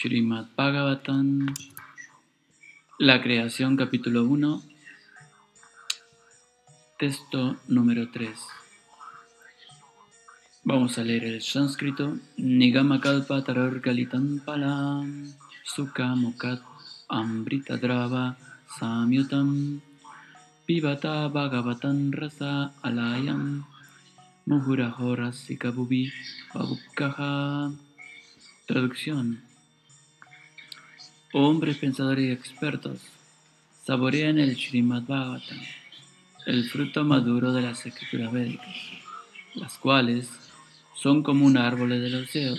Srimad Bhagavatam, la creación capítulo 1, texto número 3. Vamos a leer el sánscrito. Nigama kalpa tarar galitam palam sukha mukat ambrita drava samyutam pivata bhagavatam rasa alayam muhuraho rasika bubi Traducción. Hombres pensadores y expertos saborean el Srimad Bhagavatam, el fruto maduro de las escrituras védicas, las cuales son como un árbol de los deseos,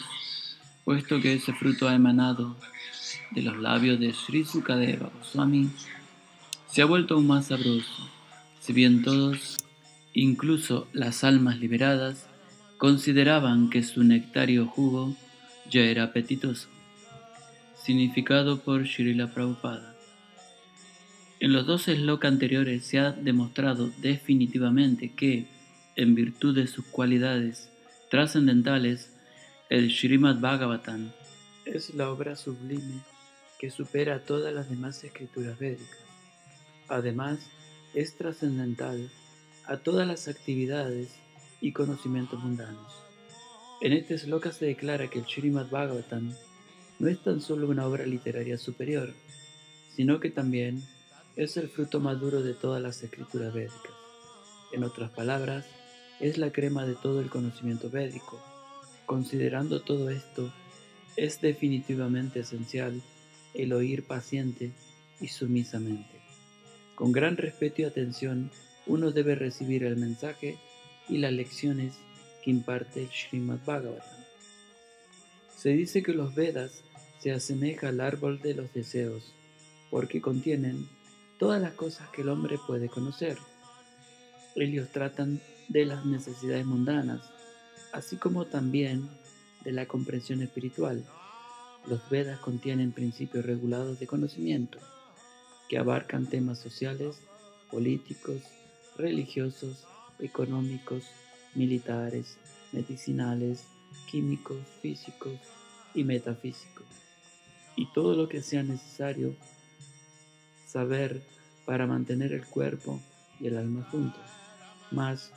puesto que ese fruto ha emanado de los labios de Sri Sukadeva Goswami, se ha vuelto aún más sabroso, si bien todos, incluso las almas liberadas, consideraban que su nectario jugo ya era apetitoso significado por Srila Prabhupada. En los dos slokas anteriores se ha demostrado definitivamente que, en virtud de sus cualidades trascendentales, el Srimad Bhagavatam es la obra sublime que supera todas las demás escrituras védicas. Además, es trascendental a todas las actividades y conocimientos mundanos. En este sloka se declara que el Srimad Bhagavatam no es tan solo una obra literaria superior, sino que también es el fruto maduro de todas las escrituras védicas. En otras palabras, es la crema de todo el conocimiento védico. Considerando todo esto, es definitivamente esencial el oír paciente y sumisamente. Con gran respeto y atención, uno debe recibir el mensaje y las lecciones que imparte el Srimad Bhagavatam. Se dice que los Vedas se asemeja al árbol de los deseos, porque contienen todas las cosas que el hombre puede conocer. Ellos tratan de las necesidades mundanas, así como también de la comprensión espiritual. Los Vedas contienen principios regulados de conocimiento, que abarcan temas sociales, políticos, religiosos, económicos, militares, medicinales, químicos, físicos y metafísicos y todo lo que sea necesario saber para mantener el cuerpo y el alma juntos. Más,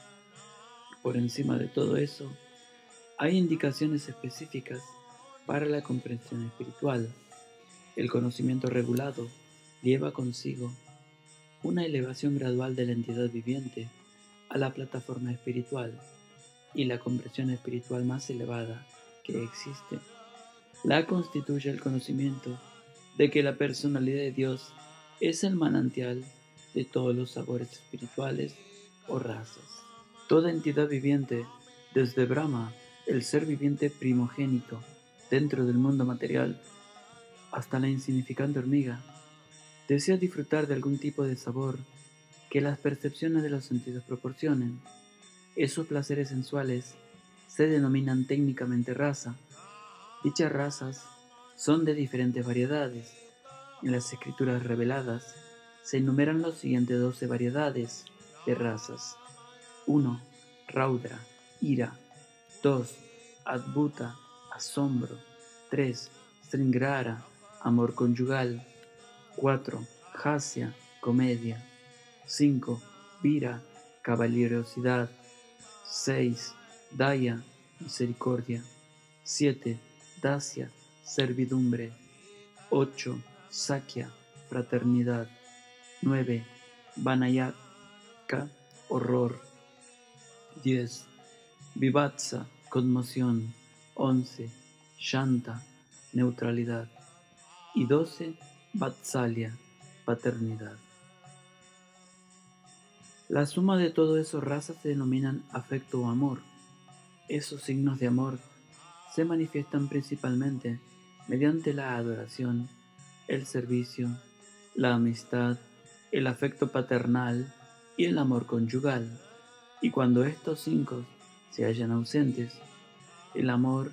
por encima de todo eso, hay indicaciones específicas para la comprensión espiritual. El conocimiento regulado lleva consigo una elevación gradual de la entidad viviente a la plataforma espiritual y la comprensión espiritual más elevada que existe la constituye el conocimiento de que la personalidad de Dios es el manantial de todos los sabores espirituales o razas. Toda entidad viviente, desde Brahma, el ser viviente primogénito dentro del mundo material, hasta la insignificante hormiga, desea disfrutar de algún tipo de sabor que las percepciones de los sentidos proporcionen. Esos placeres sensuales se denominan técnicamente raza Dichas razas son de diferentes variedades. En las escrituras reveladas se enumeran las siguientes 12 variedades de razas. 1. Raudra, ira. 2. Adbuta, asombro. 3. Stringrara, amor conyugal. 4. Hasya, comedia. 5. Vira, caballerosidad. 6. Daya, misericordia. 7. Servidumbre. 8. Sakya, fraternidad. 9. Vanayaka, horror. 10. Vivatsa, conmoción. 11. Shanta, neutralidad. Y 12. Vatsalya, paternidad. La suma de todo eso razas se denominan afecto o amor. Esos signos de amor se manifiestan principalmente mediante la adoración, el servicio, la amistad, el afecto paternal y el amor conyugal. Y cuando estos cinco se hallan ausentes, el amor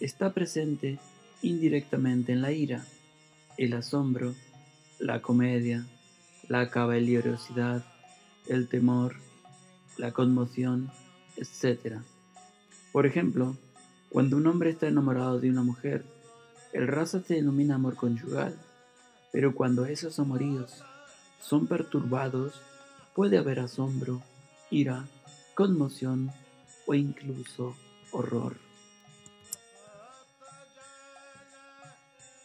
está presente indirectamente en la ira, el asombro, la comedia, la caballerosidad, el temor, la conmoción, etc. Por ejemplo, cuando un hombre está enamorado de una mujer, El rasa se denomina amor conyugal, pero cuando esos amoríos son perturbados, puede haber asombro, ira, conmoción o incluso horror.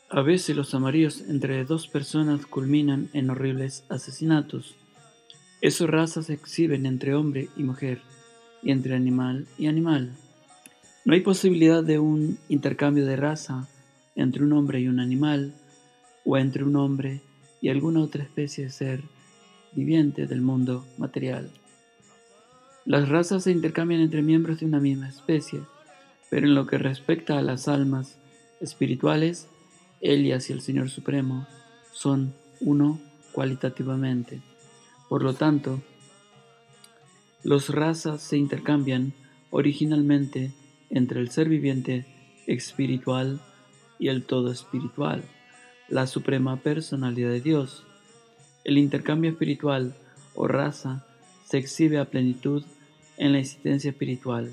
A veces los amoríos entre dos personas culminan en horribles asesinatos. Esos razas se exhiben entre hombre y mujer, y entre animal y animal. No hay posibilidad de un intercambio de raza entre un hombre y un animal, o entre un hombre y alguna otra especie de ser viviente del mundo material. Las razas se intercambian entre miembros de una misma especie, pero en lo que respecta a las almas espirituales, Elias y el Señor Supremo son uno cualitativamente. Por lo tanto, los razas se intercambian originalmente entre el ser viviente espiritual y el todo espiritual, la suprema personalidad de Dios. El intercambio espiritual o raza se exhibe a plenitud en la existencia espiritual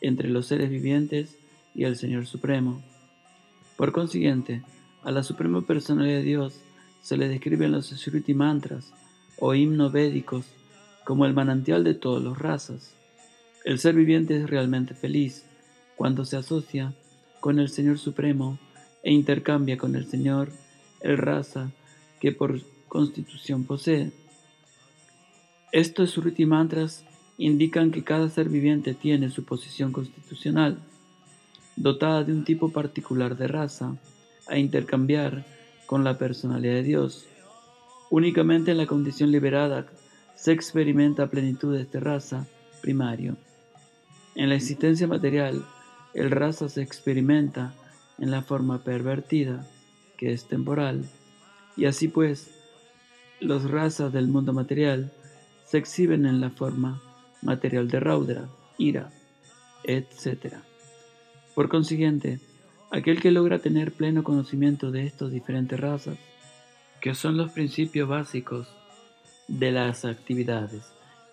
entre los seres vivientes y el Señor Supremo. Por consiguiente, a la suprema personalidad de Dios se le describen los Shruti mantras o himnos védicos como el manantial de todas las razas. El ser viviente es realmente feliz cuando se asocia con el Señor Supremo e intercambia con el Señor el raza que por constitución posee. Estos Shruti mantras indican que cada ser viviente tiene su posición constitucional, dotada de un tipo particular de raza, a intercambiar con la personalidad de Dios. Únicamente en la condición liberada se experimenta plenitud de esta raza primario. En la existencia material, el raza se experimenta en la forma pervertida, que es temporal, y así pues, los razas del mundo material se exhiben en la forma material de Raudra, ira, etc. Por consiguiente, aquel que logra tener pleno conocimiento de estas diferentes razas, que son los principios básicos de las actividades,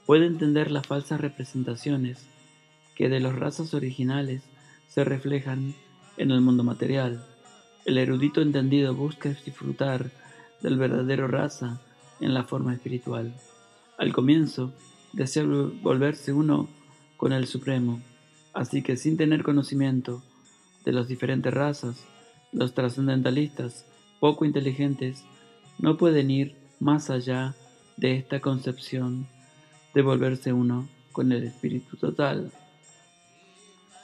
puede entender las falsas representaciones que de las razas originales se reflejan en el mundo material. El erudito entendido busca disfrutar del verdadero raza en la forma espiritual. Al comienzo, desea volverse uno con el Supremo, así que sin tener conocimiento de las diferentes razas, los trascendentalistas poco inteligentes no pueden ir más allá de esta concepción de volverse uno con el espíritu total.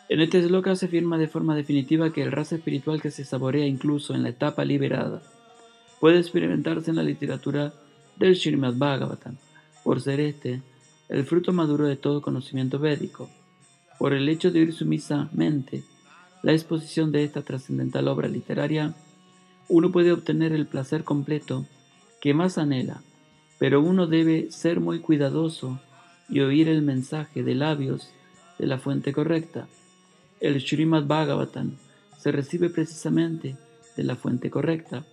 En este sloka se afirma de forma definitiva que el raza espiritual que se saborea incluso en la etapa liberada puede experimentarse en la literatura del Srimad Bhagavatam, por ser este el fruto maduro de todo conocimiento védico. Por el hecho de oír sumisamente la exposición de esta trascendental obra literaria, uno puede obtener el placer completo que más anhela, pero uno debe ser muy cuidadoso y oír el mensaje de labios de la fuente correcta el Srimad Bhagavatam se recibe precisamente de la fuente correcta.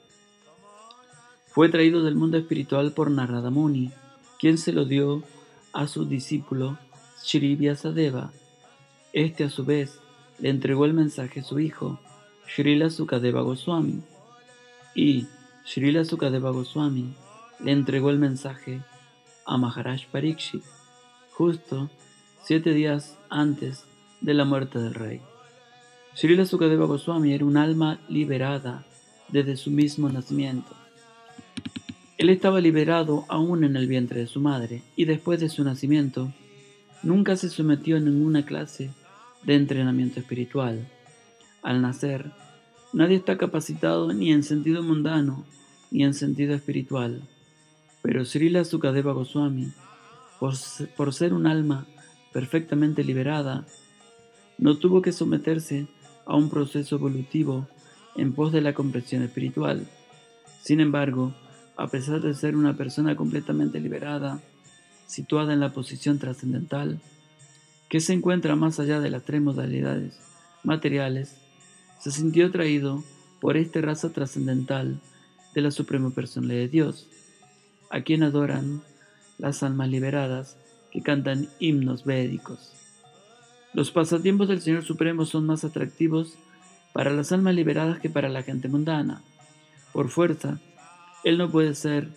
Fue traído del mundo espiritual por Narada Muni, quien se lo dio a su discípulo Sri Vyasadeva. Este a su vez le entregó el mensaje a su hijo, Srila Sukadeva Goswami, y Srila Sukadeva Goswami le entregó el mensaje a Maharaj Parikshit, justo siete días antes de la muerte del rey. Srila Sukadeva Goswami era un alma liberada desde su mismo nacimiento. Él estaba liberado aún en el vientre de su madre y después de su nacimiento nunca se sometió a ninguna clase de entrenamiento espiritual. Al nacer, nadie está capacitado ni en sentido mundano ni en sentido espiritual, pero Srila Sukadeva Goswami, por, por ser un alma perfectamente liberada, no tuvo que someterse a un proceso evolutivo en pos de la comprensión espiritual. Sin embargo, a pesar de ser una persona completamente liberada, situada en la posición trascendental, que se encuentra más allá de las tres modalidades materiales, se sintió atraído por esta raza trascendental de la Suprema Personalidad de Dios, a quien adoran las almas liberadas que cantan himnos védicos. Los pasatiempos del Señor Supremo son más atractivos para las almas liberadas que para la gente mundana. Por fuerza, él no puede ser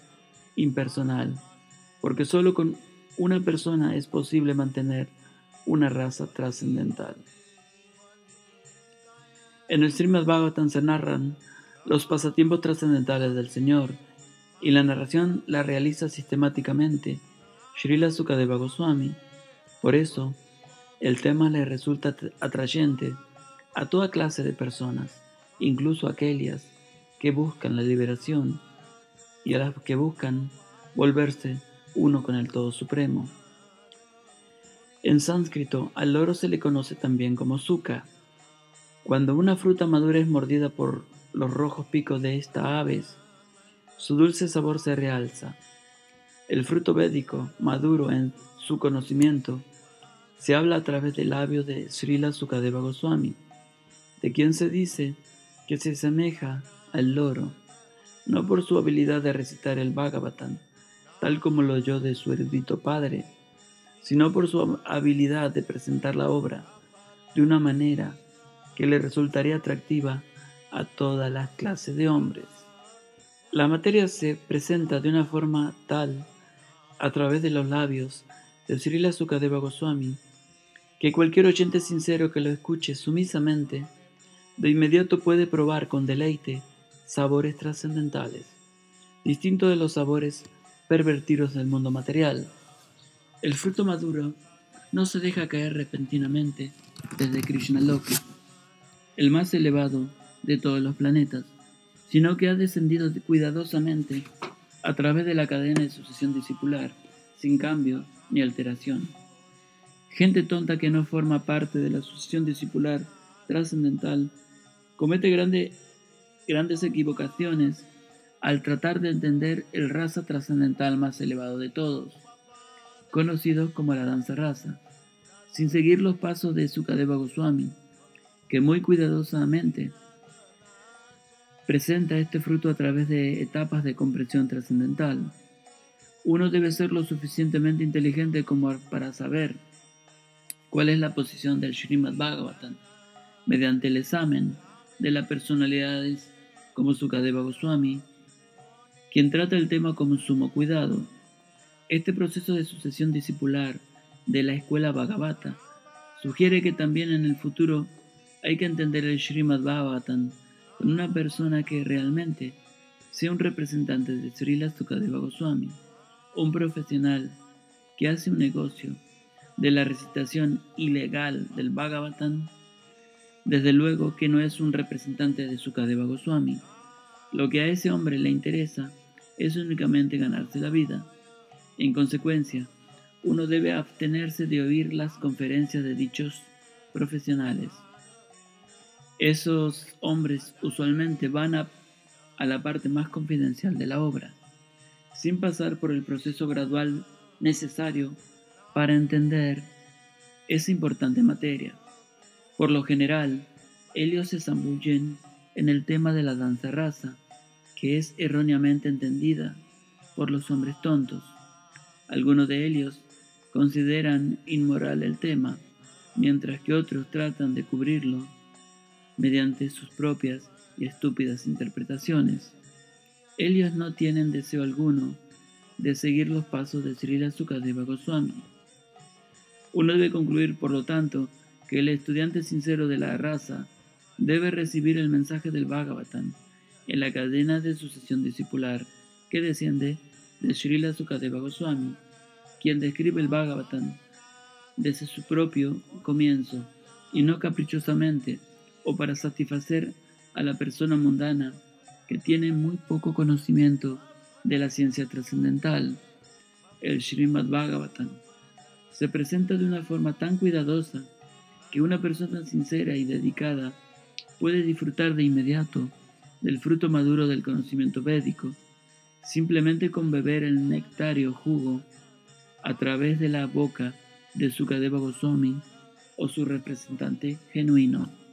impersonal, porque solo con una persona es posible mantener una raza trascendental. En el Srimad Bhagavatam se narran los pasatiempos trascendentales del Señor y la narración la realiza sistemáticamente Srila Sukadeva Goswami. Por eso, el tema le resulta atrayente a toda clase de personas, incluso aquellas que buscan la liberación y a las que buscan volverse uno con el Todo Supremo. En sánscrito, al oro se le conoce también como suka. Cuando una fruta madura es mordida por los rojos picos de esta aves, su dulce sabor se realza. El fruto védico, maduro en su conocimiento, se habla a través del labio de Srila Sukadeva Goswami, de quien se dice que se asemeja al loro, no por su habilidad de recitar el Bhagavatam, tal como lo oyó de su erudito padre, sino por su habilidad de presentar la obra de una manera que le resultaría atractiva a todas las clases de hombres. La materia se presenta de una forma tal a través de los labios de Srila Sukadeva Goswami que cualquier oyente sincero que lo escuche sumisamente de inmediato puede probar con deleite sabores trascendentales, distintos de los sabores pervertidos del mundo material. El fruto maduro no se deja caer repentinamente desde Krishna Loki, el más elevado de todos los planetas, sino que ha descendido cuidadosamente a través de la cadena de sucesión discipular, sin cambio ni alteración. Gente tonta que no forma parte de la sucesión discipular trascendental comete grandes equivocaciones al tratar de entender el raza trascendental más elevado de todos, conocido como la danza raza, sin seguir los pasos de Sukadeva Goswami, que muy cuidadosamente presenta este fruto a través de etapas de comprensión trascendental. Uno debe ser lo suficientemente inteligente como para saber cuál es la posición del Srimad Bhagavatam mediante el examen de las personalidades como Sukadeva Goswami, quien trata el tema con sumo cuidado. Este proceso de sucesión discipular de la escuela Bhagavata sugiere que también en el futuro hay que entender el Srimad Bhagavatam con una persona que realmente sea un representante de Srila Sukadeva Goswami, un profesional que hace un negocio de la recitación ilegal del Bhagavatam desde luego que no es un representante de Sukadeva Goswami. Lo que a ese hombre le interesa es únicamente ganarse la vida. En consecuencia, uno debe abstenerse de oír las conferencias de dichos profesionales. Esos hombres usualmente van a, a la parte más confidencial de la obra, sin pasar por el proceso gradual necesario para entender esa importante materia. Por lo general, ellos se zambullen en el tema de la danza raza, que es erróneamente entendida por los hombres tontos. Algunos de ellos consideran inmoral el tema, mientras que otros tratan de cubrirlo mediante sus propias y estúpidas interpretaciones. Ellos no tienen deseo alguno de seguir los pasos de Srila Sukadeva Goswami. Uno debe concluir, por lo tanto, que el estudiante sincero de la raza debe recibir el mensaje del Bhagavatam en la cadena de sucesión discipular que desciende de Srila Sukadeva Goswami, quien describe el Bhagavatam desde su propio comienzo y no caprichosamente o para satisfacer a la persona mundana que tiene muy poco conocimiento de la ciencia trascendental. El Srimad Bhagavatam se presenta de una forma tan cuidadosa que una persona sincera y dedicada puede disfrutar de inmediato del fruto maduro del conocimiento védico, simplemente con beber el nectario jugo a través de la boca de Sukadeva Goswami o su representante genuino.